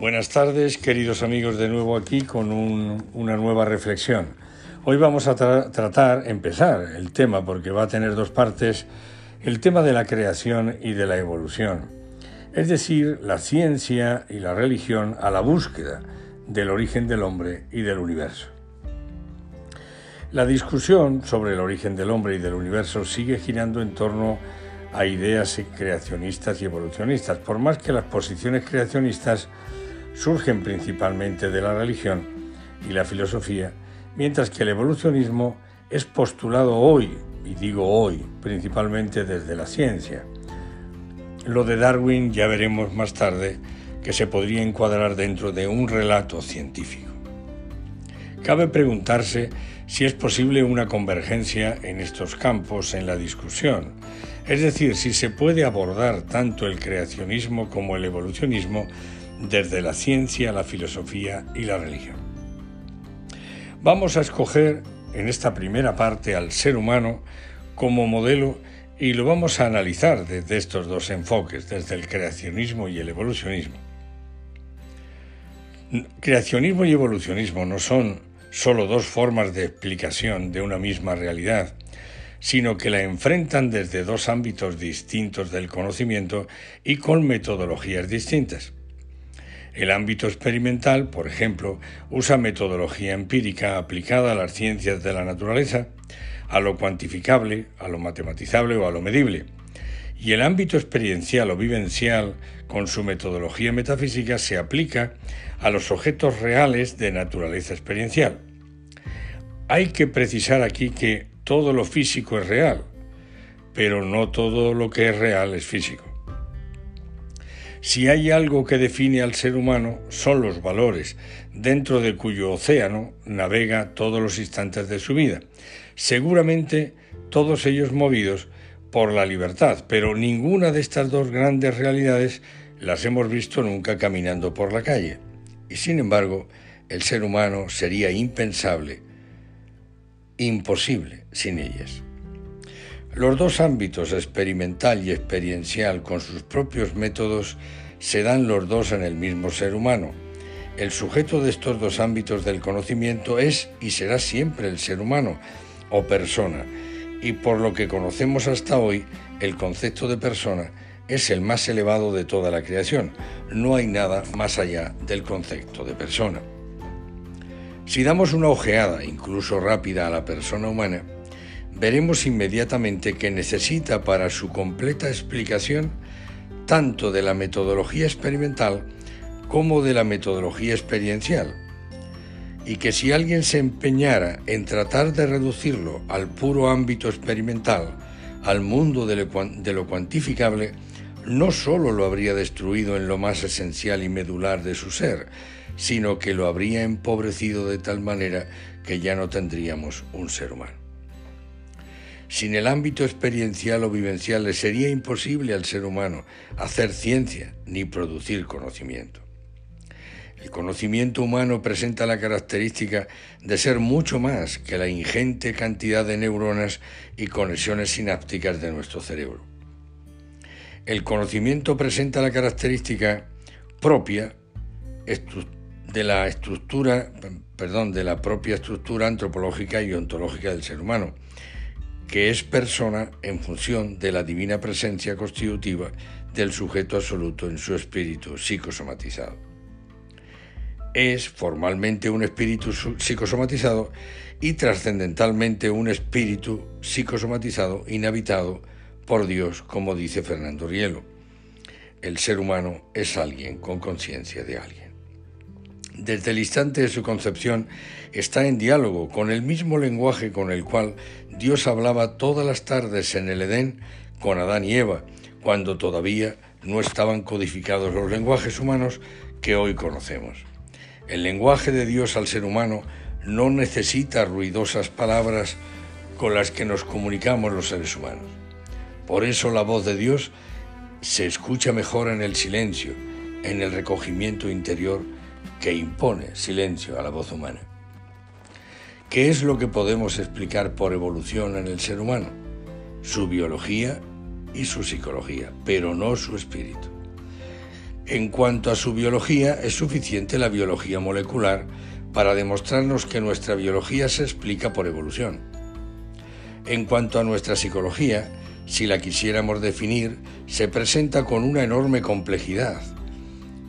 Buenas tardes, queridos amigos, de nuevo aquí con una nueva reflexión. Hoy vamos a tratar, empezar el tema, porque va a tener dos partes, el tema de la creación y de la evolución. Es decir, la ciencia y la religión a la búsqueda del origen del hombre y del universo. La discusión sobre el origen del hombre y del universo sigue girando en torno a ideas creacionistas y evolucionistas, por más que las posiciones creacionistas surgen principalmente de la religión y la filosofía, mientras que el evolucionismo es postulado hoy, y digo hoy, principalmente desde la ciencia. Lo de Darwin ya veremos más tarde que se podría encuadrar dentro de un relato científico. Cabe preguntarse si es posible una convergencia en estos campos en la discusión, es decir, si se puede abordar tanto el creacionismo como el evolucionismo desde la ciencia, la filosofía y la religión. Vamos a escoger en esta primera parte al ser humano como modelo y lo vamos a analizar desde estos dos enfoques, desde el creacionismo y el evolucionismo. Creacionismo y evolucionismo no son solo dos formas de explicación de una misma realidad, sino que la enfrentan desde dos ámbitos distintos del conocimiento y con metodologías distintas. El ámbito experimental, por ejemplo, usa metodología empírica aplicada a las ciencias de la naturaleza, a lo cuantificable, a lo matematizable o a lo medible. Y el ámbito experiencial o vivencial, con su metodología metafísica, se aplica a los objetos reales de naturaleza experiencial. Hay que precisar aquí que todo lo físico es real, pero no todo lo que es real es físico. Si hay algo que define al ser humano, son los valores, dentro de cuyo océano navega todos los instantes de su vida. Seguramente todos ellos movidos por la libertad, pero ninguna de estas dos grandes realidades las hemos visto nunca caminando por la calle. Y sin embargo, el ser humano sería impensable, imposible sin ellas. Los dos ámbitos, experimental y experiencial, con sus propios métodos, se dan los dos en el mismo ser humano. El sujeto de estos dos ámbitos del conocimiento es y será siempre el ser humano o persona, y por lo que conocemos hasta hoy, el concepto de persona es el más elevado de toda la creación. No hay nada más allá del concepto de persona. Si damos una ojeada, incluso rápida, a la persona humana, veremos inmediatamente que necesita para su completa explicación tanto de la metodología experimental como de la metodología experiencial, y que si alguien se empeñara en tratar de reducirlo al puro ámbito experimental, al mundo de lo cuantificable, no sólo lo habría destruido en lo más esencial y medular de su ser, sino que lo habría empobrecido de tal manera que ya no tendríamos un ser humano. Sin el ámbito experiencial o vivencial le sería imposible al ser humano hacer ciencia ni producir conocimiento. El conocimiento humano presenta la característica de ser mucho más que la ingente cantidad de neuronas y conexiones sinápticas de nuestro cerebro. El conocimiento presenta la característica propia de la estructura, perdón, de la propia estructura antropológica y ontológica del ser humano que es persona en función de la divina presencia constitutiva del sujeto absoluto en su espíritu psicosomatizado. Es formalmente un espíritu psicosomatizado y trascendentalmente un espíritu psicosomatizado inhabitado por Dios, como dice Fernando Rielo. El ser humano es alguien con conciencia de alguien desde el instante de su concepción, está en diálogo con el mismo lenguaje con el cual Dios hablaba todas las tardes en el Edén con Adán y Eva, cuando todavía no estaban codificados los lenguajes humanos que hoy conocemos. El lenguaje de Dios al ser humano no necesita ruidosas palabras con las que nos comunicamos los seres humanos. Por eso la voz de Dios se escucha mejor en el silencio, en el recogimiento interior, que impone silencio a la voz humana. ¿Qué es lo que podemos explicar por evolución en el ser humano? Su biología y su psicología, pero no su espíritu. En cuanto a su biología, es suficiente la biología molecular para demostrarnos que nuestra biología se explica por evolución. En cuanto a nuestra psicología, si la quisiéramos definir, se presenta con una enorme complejidad.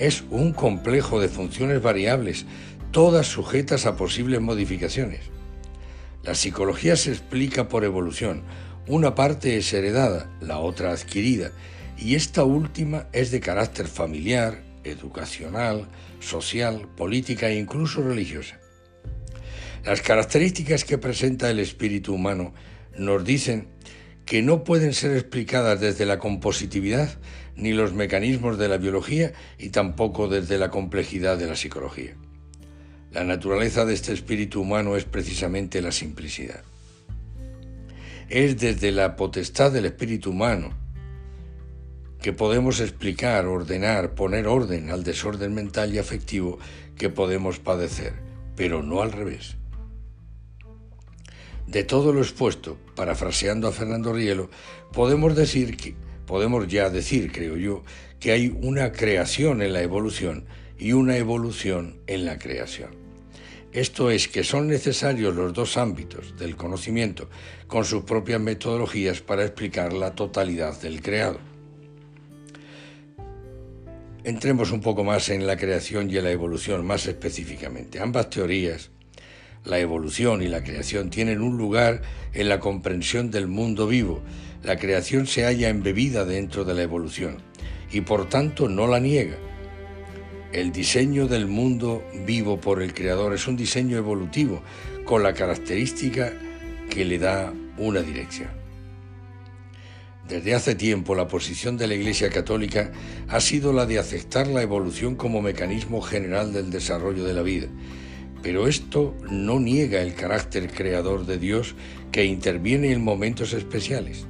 Es un complejo de funciones variables, todas sujetas a posibles modificaciones. La psicología se explica por evolución. Una parte es heredada, la otra adquirida, y esta última es de carácter familiar, educacional, social, política e incluso religiosa. Las características que presenta el espíritu humano nos dicen que no pueden ser explicadas desde la compositividad ni los mecanismos de la biología y tampoco desde la complejidad de la psicología. La naturaleza de este espíritu humano es precisamente la simplicidad. Es desde la potestad del espíritu humano que podemos explicar, ordenar, poner orden al desorden mental y afectivo que podemos padecer, pero no al revés. De todo lo expuesto, parafraseando a Fernando Rielo, podemos decir que podemos ya decir, creo yo, que hay una creación en la evolución y una evolución en la creación. Esto es que son necesarios los dos ámbitos del conocimiento con sus propias metodologías para explicar la totalidad del creado. Entremos un poco más en la creación y en la evolución más específicamente. Ambas teorías la evolución y la creación tienen un lugar en la comprensión del mundo vivo. La creación se halla embebida dentro de la evolución y por tanto no la niega. El diseño del mundo vivo por el Creador es un diseño evolutivo con la característica que le da una dirección. Desde hace tiempo la posición de la Iglesia Católica ha sido la de aceptar la evolución como mecanismo general del desarrollo de la vida pero esto no niega el carácter creador de Dios que interviene en momentos especiales.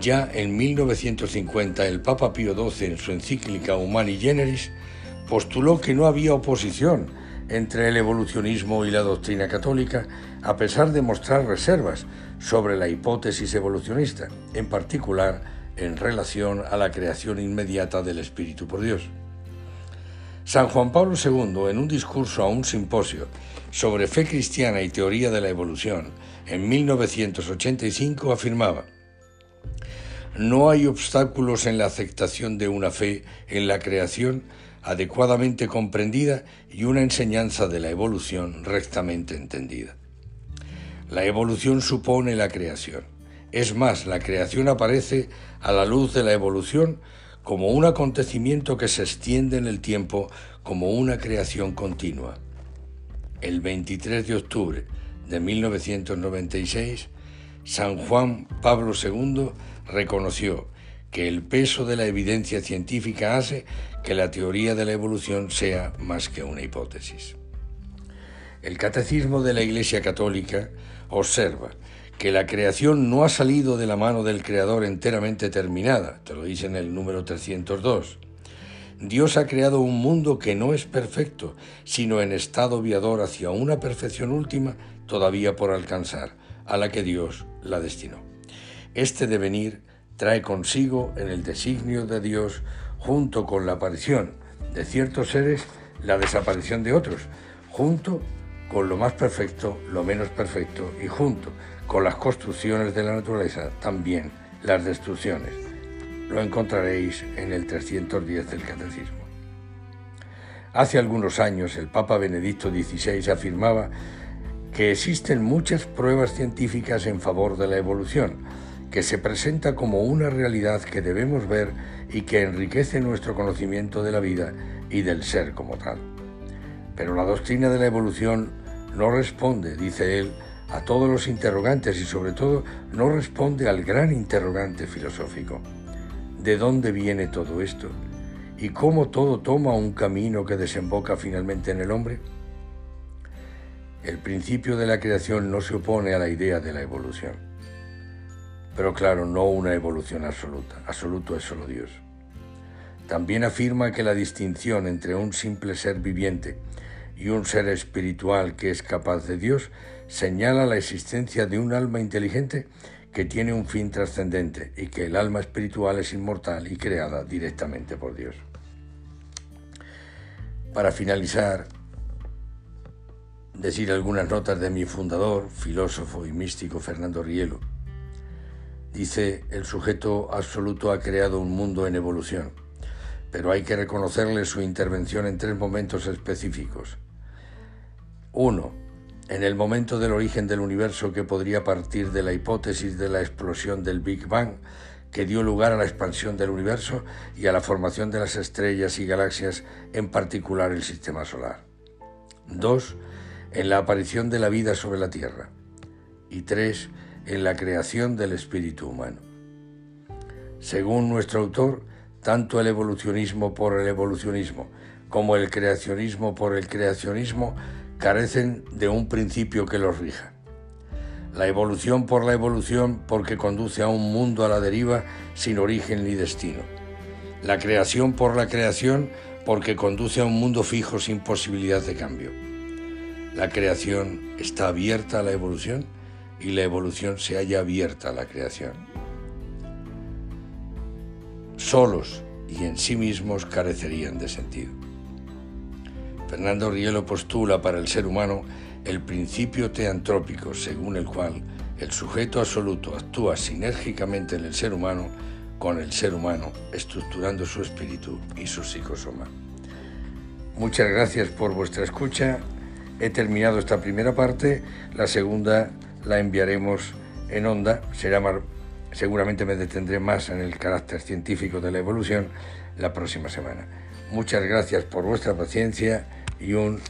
Ya en 1950 el Papa Pío XII en su encíclica Humani Generis postuló que no había oposición entre el evolucionismo y la doctrina católica, a pesar de mostrar reservas sobre la hipótesis evolucionista, en particular en relación a la creación inmediata del Espíritu por Dios. San Juan Pablo II, en un discurso a un simposio sobre fe cristiana y teoría de la evolución en 1985, afirmaba, No hay obstáculos en la aceptación de una fe en la creación adecuadamente comprendida y una enseñanza de la evolución rectamente entendida. La evolución supone la creación. Es más, la creación aparece a la luz de la evolución como un acontecimiento que se extiende en el tiempo como una creación continua. El 23 de octubre de 1996, San Juan Pablo II reconoció que el peso de la evidencia científica hace que la teoría de la evolución sea más que una hipótesis. El Catecismo de la Iglesia Católica observa que la creación no ha salido de la mano del Creador enteramente terminada, te lo dice en el número 302. Dios ha creado un mundo que no es perfecto, sino en estado viador hacia una perfección última todavía por alcanzar, a la que Dios la destinó. Este devenir trae consigo en el designio de Dios, junto con la aparición de ciertos seres, la desaparición de otros, junto con lo más perfecto, lo menos perfecto, y junto con las construcciones de la naturaleza, también las destrucciones. Lo encontraréis en el 310 del Catecismo. Hace algunos años el Papa Benedicto XVI afirmaba que existen muchas pruebas científicas en favor de la evolución, que se presenta como una realidad que debemos ver y que enriquece nuestro conocimiento de la vida y del ser como tal. Pero la doctrina de la evolución no responde, dice él, a todos los interrogantes y sobre todo no responde al gran interrogante filosófico. ¿De dónde viene todo esto? ¿Y cómo todo toma un camino que desemboca finalmente en el hombre? El principio de la creación no se opone a la idea de la evolución. Pero claro, no una evolución absoluta. Absoluto es solo Dios. También afirma que la distinción entre un simple ser viviente y un ser espiritual que es capaz de Dios señala la existencia de un alma inteligente que tiene un fin trascendente y que el alma espiritual es inmortal y creada directamente por Dios. Para finalizar, decir algunas notas de mi fundador, filósofo y místico Fernando Rielo. Dice, el sujeto absoluto ha creado un mundo en evolución, pero hay que reconocerle su intervención en tres momentos específicos. Uno, en el momento del origen del universo que podría partir de la hipótesis de la explosión del Big Bang, que dio lugar a la expansión del universo y a la formación de las estrellas y galaxias, en particular el sistema solar. Dos, en la aparición de la vida sobre la Tierra. Y tres, en la creación del espíritu humano. Según nuestro autor, tanto el evolucionismo por el evolucionismo como el creacionismo por el creacionismo carecen de un principio que los rija. La evolución por la evolución porque conduce a un mundo a la deriva sin origen ni destino. La creación por la creación porque conduce a un mundo fijo sin posibilidad de cambio. La creación está abierta a la evolución y la evolución se halla abierta a la creación. Solos y en sí mismos carecerían de sentido. Fernando Rielo postula para el ser humano el principio teantrópico según el cual el sujeto absoluto actúa sinérgicamente en el ser humano con el ser humano, estructurando su espíritu y su psicosoma. Muchas gracias por vuestra escucha. He terminado esta primera parte, la segunda la enviaremos en onda, seguramente me detendré más en el carácter científico de la evolución la próxima semana. Muchas gracias por vuestra paciencia y un